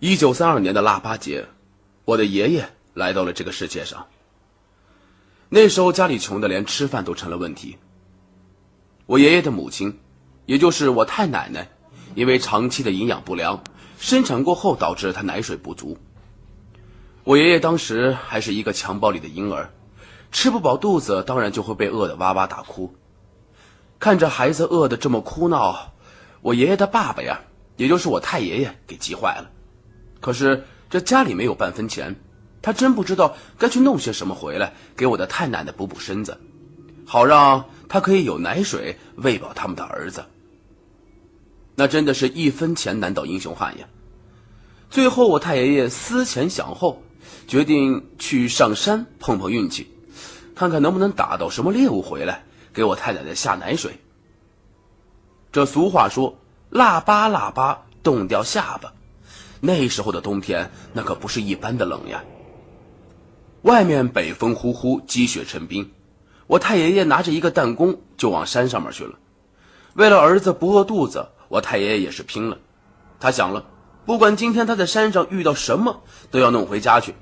一九三二年的腊八节，我的爷爷来到了这个世界上。那时候家里穷的连吃饭都成了问题。我爷爷的母亲，也就是我太奶奶，因为长期的营养不良，生产过后导致她奶水不足。我爷爷当时还是一个襁褓里的婴儿，吃不饱肚子，当然就会被饿得哇哇大哭。看着孩子饿得这么哭闹，我爷爷的爸爸呀，也就是我太爷爷，给急坏了。可是这家里没有半分钱，他真不知道该去弄些什么回来给我的太奶奶补补身子，好让他可以有奶水喂饱他们的儿子。那真的是一分钱难倒英雄汉呀！最后我太爷爷思前想后，决定去上山碰碰运气，看看能不能打到什么猎物回来给我太奶奶下奶水。这俗话说：“腊八腊八冻掉下巴。”那时候的冬天，那可不是一般的冷呀。外面北风呼呼，积雪成冰。我太爷爷拿着一个弹弓就往山上面去了。为了儿子不饿肚子，我太爷爷也是拼了。他想了，不管今天他在山上遇到什么，都要弄回家去，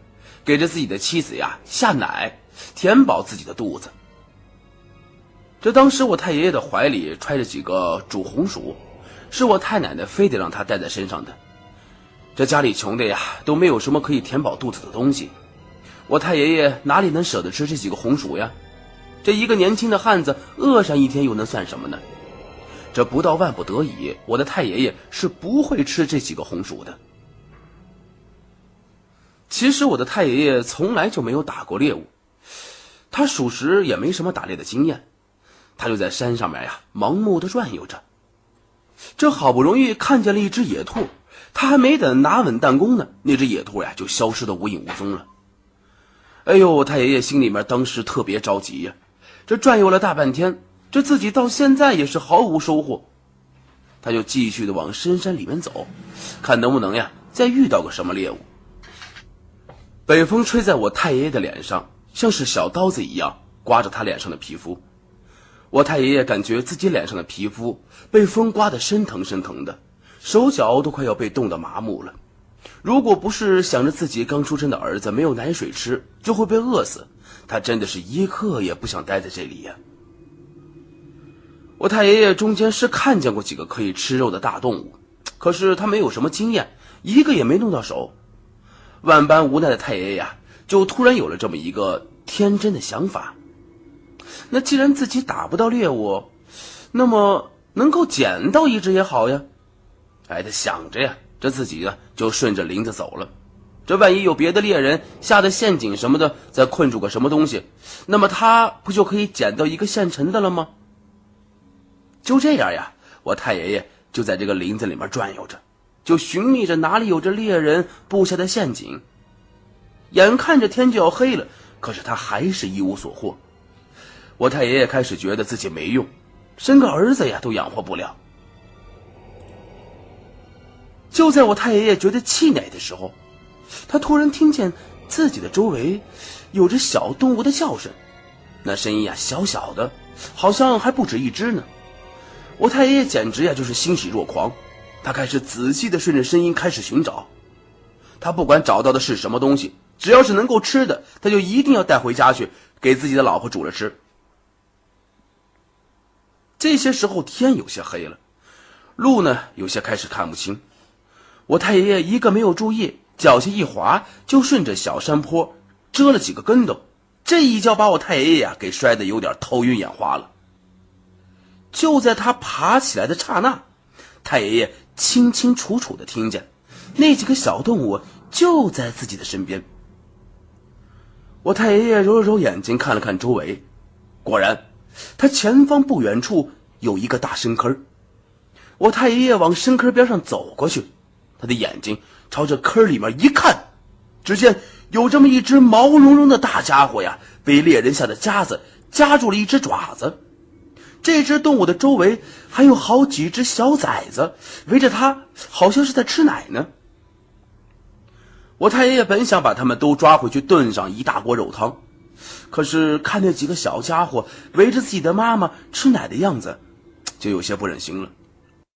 给着自己的妻子呀下奶，填饱自己的肚子。这当时我太爷爷的怀里揣着几个煮红薯，是我太奶奶非得让他带在身上的。这家里穷的呀，都没有什么可以填饱肚子的东西。我太爷爷哪里能舍得吃这几个红薯呀？这一个年轻的汉子饿上一天又能算什么呢？这不到万不得已，我的太爷爷是不会吃这几个红薯的。其实我的太爷爷从来就没有打过猎物，他属实也没什么打猎的经验，他就在山上面呀盲目的转悠着。这好不容易看见了一只野兔。他还没等拿稳弹弓呢，那只野兔呀就消失的无影无踪了。哎呦，太爷爷心里面当时特别着急呀，这转悠了大半天，这自己到现在也是毫无收获。他就继续的往深山里面走，看能不能呀再遇到个什么猎物。北风吹在我太爷爷的脸上，像是小刀子一样刮着他脸上的皮肤。我太爷爷感觉自己脸上的皮肤被风刮得生疼生疼的。手脚都快要被冻得麻木了，如果不是想着自己刚出生的儿子没有奶水吃就会被饿死，他真的是一刻也不想待在这里呀。我太爷爷中间是看见过几个可以吃肉的大动物，可是他没有什么经验，一个也没弄到手。万般无奈的太爷爷呀，就突然有了这么一个天真的想法：那既然自己打不到猎物，那么能够捡到一只也好呀。哎，他想着呀，这自己呢就顺着林子走了。这万一有别的猎人下的陷阱什么的，再困住个什么东西，那么他不就可以捡到一个现成的了吗？就这样呀，我太爷爷就在这个林子里面转悠着，就寻觅着哪里有着猎人布下的陷阱。眼看着天就要黑了，可是他还是一无所获。我太爷爷开始觉得自己没用，生个儿子呀都养活不了。就在我太爷爷觉得气馁的时候，他突然听见自己的周围有着小动物的叫声，那声音呀小小的，好像还不止一只呢。我太爷爷简直呀就是欣喜若狂，他开始仔细的顺着声音开始寻找。他不管找到的是什么东西，只要是能够吃的，他就一定要带回家去给自己的老婆煮了吃。这些时候天有些黑了，路呢有些开始看不清。我太爷爷一个没有注意，脚下一滑，就顺着小山坡折了几个跟斗。这一跤把我太爷爷呀给摔得有点头晕眼花了。就在他爬起来的刹那，太爷爷清清楚楚的听见，那几个小动物就在自己的身边。我太爷爷揉了揉眼睛，看了看周围，果然，他前方不远处有一个大深坑。我太爷爷往深坑边上走过去。他的眼睛朝着坑里面一看，只见有这么一只毛茸茸的大家伙呀，被猎人下的夹子夹住了一只爪子。这只动物的周围还有好几只小崽子围着它，好像是在吃奶呢。我太爷爷本想把他们都抓回去炖上一大锅肉汤，可是看那几个小家伙围着自己的妈妈吃奶的样子，就有些不忍心了。